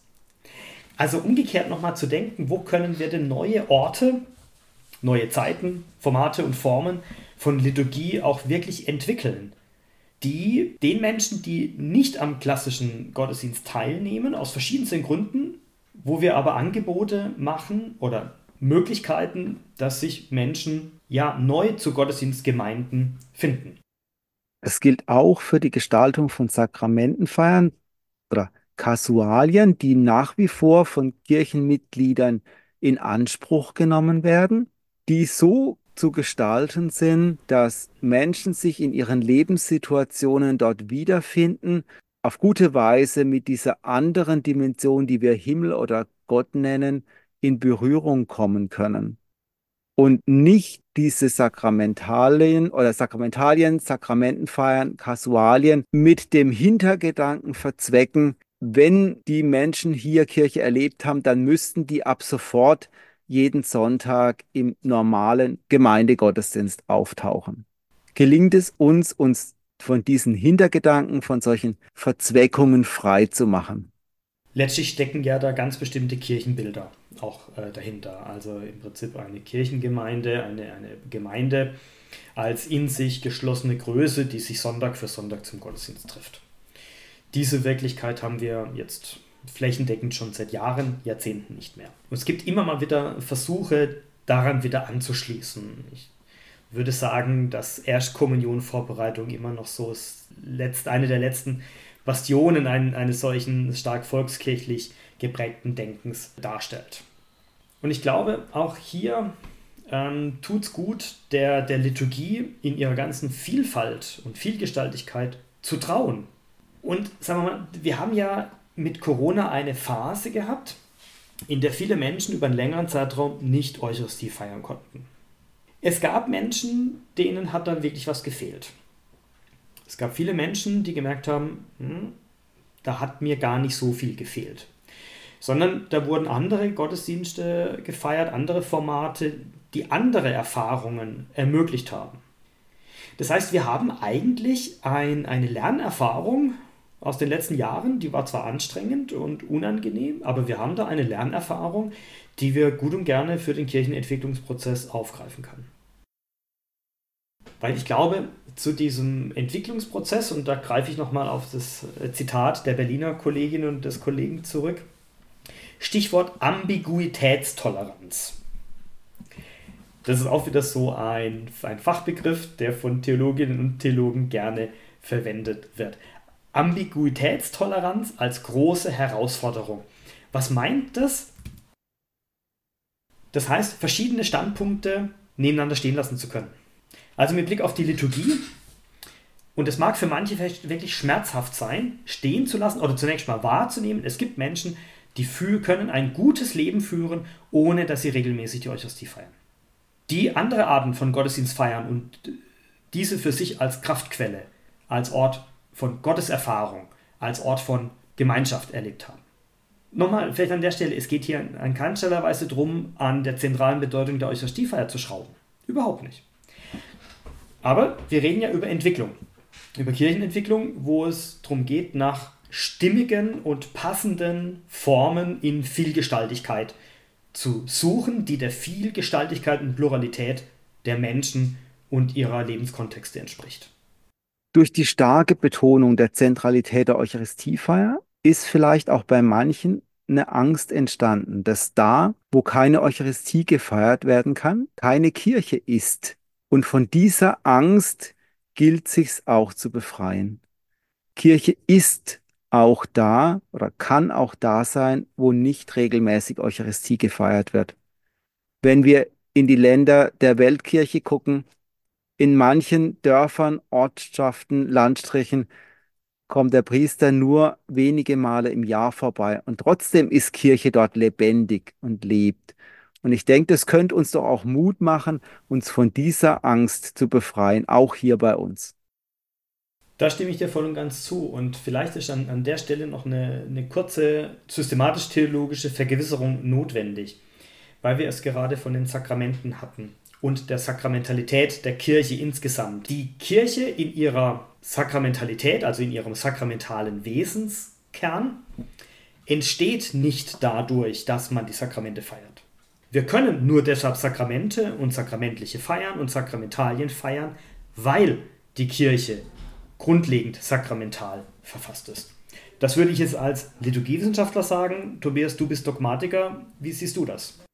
Also umgekehrt nochmal zu denken, wo können wir denn neue Orte neue Zeiten, Formate und Formen von Liturgie auch wirklich entwickeln, die den Menschen, die nicht am klassischen Gottesdienst teilnehmen, aus verschiedensten Gründen, wo wir aber Angebote machen oder Möglichkeiten, dass sich Menschen ja neu zu Gottesdienstgemeinden finden. Es gilt auch für die Gestaltung von Sakramentenfeiern oder Kasualien, die nach wie vor von Kirchenmitgliedern in Anspruch genommen werden, die so zu gestalten sind, dass Menschen sich in ihren Lebenssituationen dort wiederfinden, auf gute Weise mit dieser anderen Dimension, die wir Himmel oder Gott nennen, in Berührung kommen können und nicht diese Sakramentalien oder Sakramentalien, Sakramentenfeiern, Kasualien mit dem Hintergedanken verzwecken, wenn die Menschen hier Kirche erlebt haben, dann müssten die ab sofort jeden Sonntag im normalen Gemeindegottesdienst auftauchen. Gelingt es uns, uns von diesen Hintergedanken, von solchen Verzweckungen frei zu machen? Letztlich stecken ja da ganz bestimmte Kirchenbilder auch äh, dahinter. Also im Prinzip eine Kirchengemeinde, eine, eine Gemeinde als in sich geschlossene Größe, die sich Sonntag für Sonntag zum Gottesdienst trifft. Diese Wirklichkeit haben wir jetzt flächendeckend schon seit Jahren, Jahrzehnten nicht mehr. Und es gibt immer mal wieder Versuche, daran wieder anzuschließen. Ich würde sagen, dass Erstkommunionvorbereitung immer noch so ist, eine der letzten Bastionen eines solchen stark volkskirchlich geprägten Denkens darstellt. Und ich glaube, auch hier ähm, tut es gut, der, der Liturgie in ihrer ganzen Vielfalt und Vielgestaltigkeit zu trauen. Und sagen wir mal, wir haben ja mit Corona eine Phase gehabt, in der viele Menschen über einen längeren Zeitraum nicht Eucharistie feiern konnten. Es gab Menschen, denen hat dann wirklich was gefehlt. Es gab viele Menschen, die gemerkt haben, hm, da hat mir gar nicht so viel gefehlt. Sondern da wurden andere Gottesdienste gefeiert, andere Formate, die andere Erfahrungen ermöglicht haben. Das heißt, wir haben eigentlich ein, eine Lernerfahrung aus den letzten Jahren, die war zwar anstrengend und unangenehm, aber wir haben da eine Lernerfahrung, die wir gut und gerne für den Kirchenentwicklungsprozess aufgreifen können. Weil ich glaube, zu diesem Entwicklungsprozess, und da greife ich nochmal auf das Zitat der Berliner Kolleginnen und des Kollegen zurück, Stichwort Ambiguitätstoleranz. Das ist auch wieder so ein, ein Fachbegriff, der von Theologinnen und Theologen gerne verwendet wird. Ambiguitätstoleranz als große Herausforderung. Was meint das? Das heißt, verschiedene Standpunkte nebeneinander stehen lassen zu können. Also mit Blick auf die Liturgie, und es mag für manche vielleicht wirklich schmerzhaft sein, stehen zu lassen oder zunächst mal wahrzunehmen, es gibt Menschen, die können ein gutes Leben führen, ohne dass sie regelmäßig die Eucharistie feiern. Die andere Arten von Gottesdienst feiern und diese für sich als Kraftquelle, als Ort von Gotteserfahrung, als Ort von Gemeinschaft erlebt haben. Nochmal, vielleicht an der Stelle, es geht hier an keiner Weise darum, an der zentralen Bedeutung der Eucharistiefeier zu schrauben. Überhaupt nicht. Aber wir reden ja über Entwicklung, über Kirchenentwicklung, wo es darum geht, nach stimmigen und passenden Formen in Vielgestaltigkeit zu suchen, die der Vielgestaltigkeit und Pluralität der Menschen und ihrer Lebenskontexte entspricht. Durch die starke Betonung der Zentralität der Eucharistiefeier ist vielleicht auch bei manchen eine Angst entstanden, dass da, wo keine Eucharistie gefeiert werden kann, keine Kirche ist, und von dieser Angst gilt sich's auch zu befreien. Kirche ist auch da oder kann auch da sein, wo nicht regelmäßig Eucharistie gefeiert wird. Wenn wir in die Länder der Weltkirche gucken, in manchen Dörfern, Ortschaften, Landstrichen kommt der Priester nur wenige Male im Jahr vorbei und trotzdem ist Kirche dort lebendig und lebt. Und ich denke, das könnte uns doch auch Mut machen, uns von dieser Angst zu befreien, auch hier bei uns. Da stimme ich dir voll und ganz zu. Und vielleicht ist an, an der Stelle noch eine, eine kurze systematisch-theologische Vergewisserung notwendig, weil wir es gerade von den Sakramenten hatten und der Sakramentalität der Kirche insgesamt. Die Kirche in ihrer Sakramentalität, also in ihrem sakramentalen Wesenskern, entsteht nicht dadurch, dass man die Sakramente feiert. Wir können nur deshalb Sakramente und sakramentliche Feiern und Sakramentalien feiern, weil die Kirche grundlegend sakramental verfasst ist. Das würde ich jetzt als Liturgiewissenschaftler sagen. Tobias, du bist Dogmatiker. Wie siehst du das?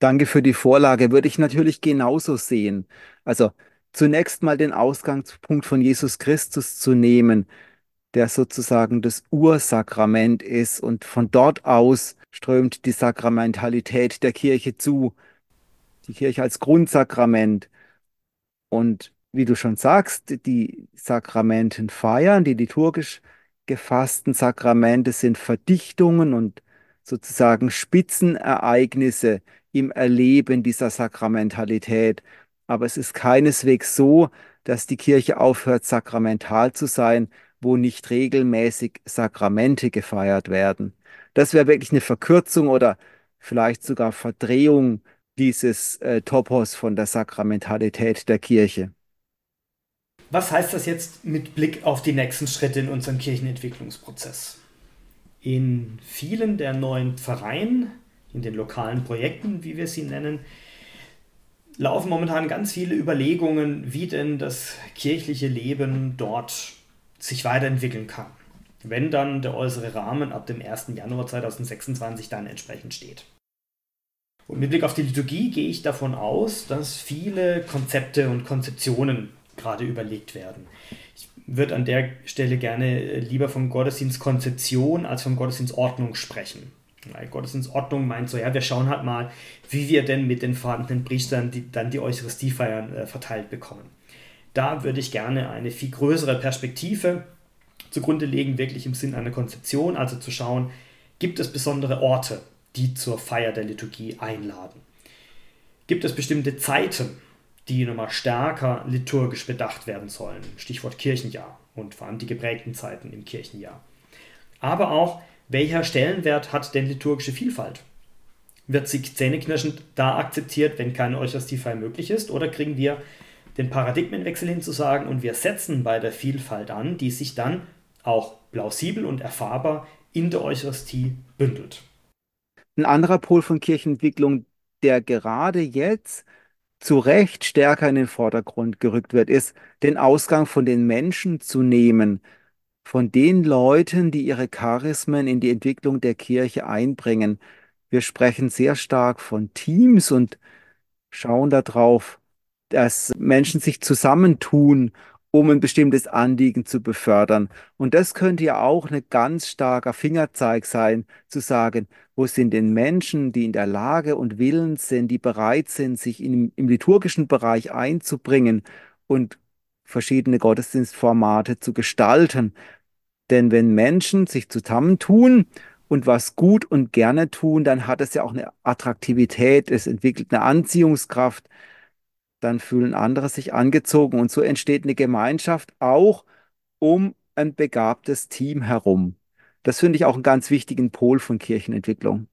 Danke für die Vorlage. Würde ich natürlich genauso sehen. Also zunächst mal den Ausgangspunkt von Jesus Christus zu nehmen, der sozusagen das Ursakrament ist und von dort aus strömt die Sakramentalität der Kirche zu. Die Kirche als Grundsakrament. Und wie du schon sagst, die Sakramenten feiern, die liturgisch gefassten Sakramente sind Verdichtungen und sozusagen Spitzenereignisse im Erleben dieser Sakramentalität. Aber es ist keineswegs so, dass die Kirche aufhört, sakramental zu sein, wo nicht regelmäßig Sakramente gefeiert werden. Das wäre wirklich eine Verkürzung oder vielleicht sogar Verdrehung dieses äh, Topos von der Sakramentalität der Kirche. Was heißt das jetzt mit Blick auf die nächsten Schritte in unserem Kirchenentwicklungsprozess? In vielen der neuen Pfarreien, in den lokalen Projekten, wie wir sie nennen, laufen momentan ganz viele Überlegungen, wie denn das kirchliche Leben dort sich weiterentwickeln kann, wenn dann der äußere Rahmen ab dem 1. Januar 2026 dann entsprechend steht. Und mit Blick auf die Liturgie gehe ich davon aus, dass viele Konzepte und Konzeptionen gerade überlegt werden. Ich würde an der Stelle gerne äh, lieber von Gottesdienstkonzeption als von Gottesdienstordnung sprechen. Weil Gottesdienstordnung meint so, ja, wir schauen halt mal, wie wir denn mit den vorhandenen Priestern die, dann die Eucharistiefeiern äh, verteilt bekommen. Da würde ich gerne eine viel größere Perspektive zugrunde legen, wirklich im Sinn einer Konzeption, also zu schauen, gibt es besondere Orte, die zur Feier der Liturgie einladen? Gibt es bestimmte Zeiten, die nochmal stärker liturgisch bedacht werden sollen. Stichwort Kirchenjahr und vor allem die geprägten Zeiten im Kirchenjahr. Aber auch, welcher Stellenwert hat denn liturgische Vielfalt? Wird sie zähneknirschend da akzeptiert, wenn keine Eucharistiefeier möglich ist? Oder kriegen wir den Paradigmenwechsel hinzusagen und wir setzen bei der Vielfalt an, die sich dann auch plausibel und erfahrbar in der Eucharistie bündelt? Ein anderer Pol von Kirchenentwicklung, der gerade jetzt zu Recht stärker in den Vordergrund gerückt wird, ist, den Ausgang von den Menschen zu nehmen, von den Leuten, die ihre Charismen in die Entwicklung der Kirche einbringen. Wir sprechen sehr stark von Teams und schauen darauf, dass Menschen sich zusammentun um ein bestimmtes Anliegen zu befördern. Und das könnte ja auch ein ganz starker Fingerzeig sein, zu sagen, wo sind denn Menschen, die in der Lage und willens sind, die bereit sind, sich im, im liturgischen Bereich einzubringen und verschiedene Gottesdienstformate zu gestalten. Denn wenn Menschen sich zusammentun und was gut und gerne tun, dann hat es ja auch eine Attraktivität, es entwickelt eine Anziehungskraft dann fühlen andere sich angezogen und so entsteht eine Gemeinschaft auch um ein begabtes Team herum. Das finde ich auch einen ganz wichtigen Pol von Kirchenentwicklung.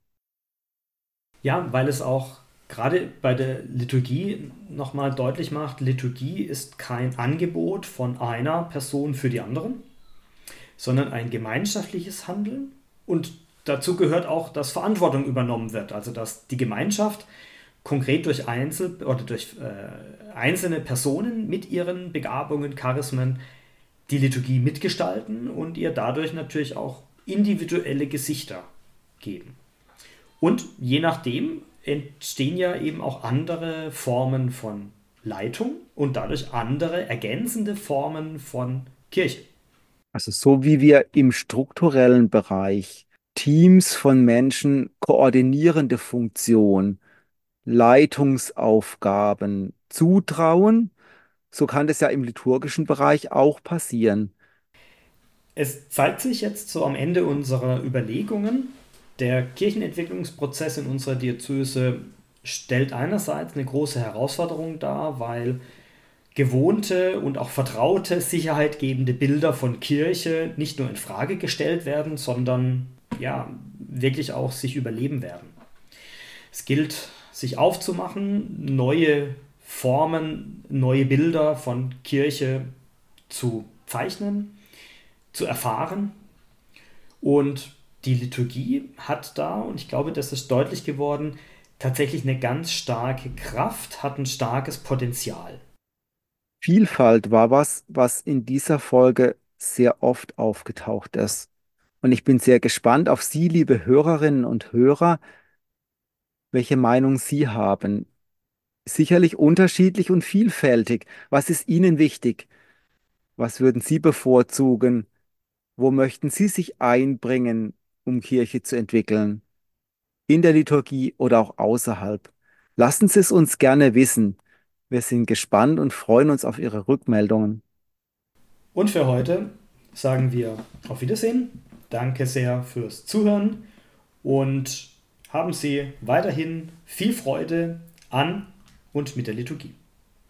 Ja, weil es auch gerade bei der Liturgie nochmal deutlich macht, Liturgie ist kein Angebot von einer Person für die anderen, sondern ein gemeinschaftliches Handeln und dazu gehört auch, dass Verantwortung übernommen wird, also dass die Gemeinschaft konkret durch Einzel oder durch äh, einzelne Personen mit ihren Begabungen, Charismen die Liturgie mitgestalten und ihr dadurch natürlich auch individuelle Gesichter geben. Und je nachdem entstehen ja eben auch andere Formen von Leitung und dadurch andere ergänzende Formen von Kirche. Also so wie wir im strukturellen Bereich Teams von Menschen koordinierende Funktion Leitungsaufgaben zutrauen, so kann das ja im liturgischen Bereich auch passieren. Es zeigt sich jetzt so am Ende unserer Überlegungen, der Kirchenentwicklungsprozess in unserer Diözese stellt einerseits eine große Herausforderung dar, weil gewohnte und auch vertraute sicherheitgebende Bilder von Kirche nicht nur in Frage gestellt werden, sondern ja, wirklich auch sich überleben werden. Es gilt sich aufzumachen, neue Formen, neue Bilder von Kirche zu zeichnen, zu erfahren. Und die Liturgie hat da, und ich glaube, das ist deutlich geworden, tatsächlich eine ganz starke Kraft, hat ein starkes Potenzial. Vielfalt war was, was in dieser Folge sehr oft aufgetaucht ist. Und ich bin sehr gespannt auf Sie, liebe Hörerinnen und Hörer, welche Meinung Sie haben. Sicherlich unterschiedlich und vielfältig. Was ist Ihnen wichtig? Was würden Sie bevorzugen? Wo möchten Sie sich einbringen, um Kirche zu entwickeln? In der Liturgie oder auch außerhalb? Lassen Sie es uns gerne wissen. Wir sind gespannt und freuen uns auf Ihre Rückmeldungen. Und für heute sagen wir auf Wiedersehen. Danke sehr fürs Zuhören und haben Sie weiterhin viel Freude an und mit der Liturgie.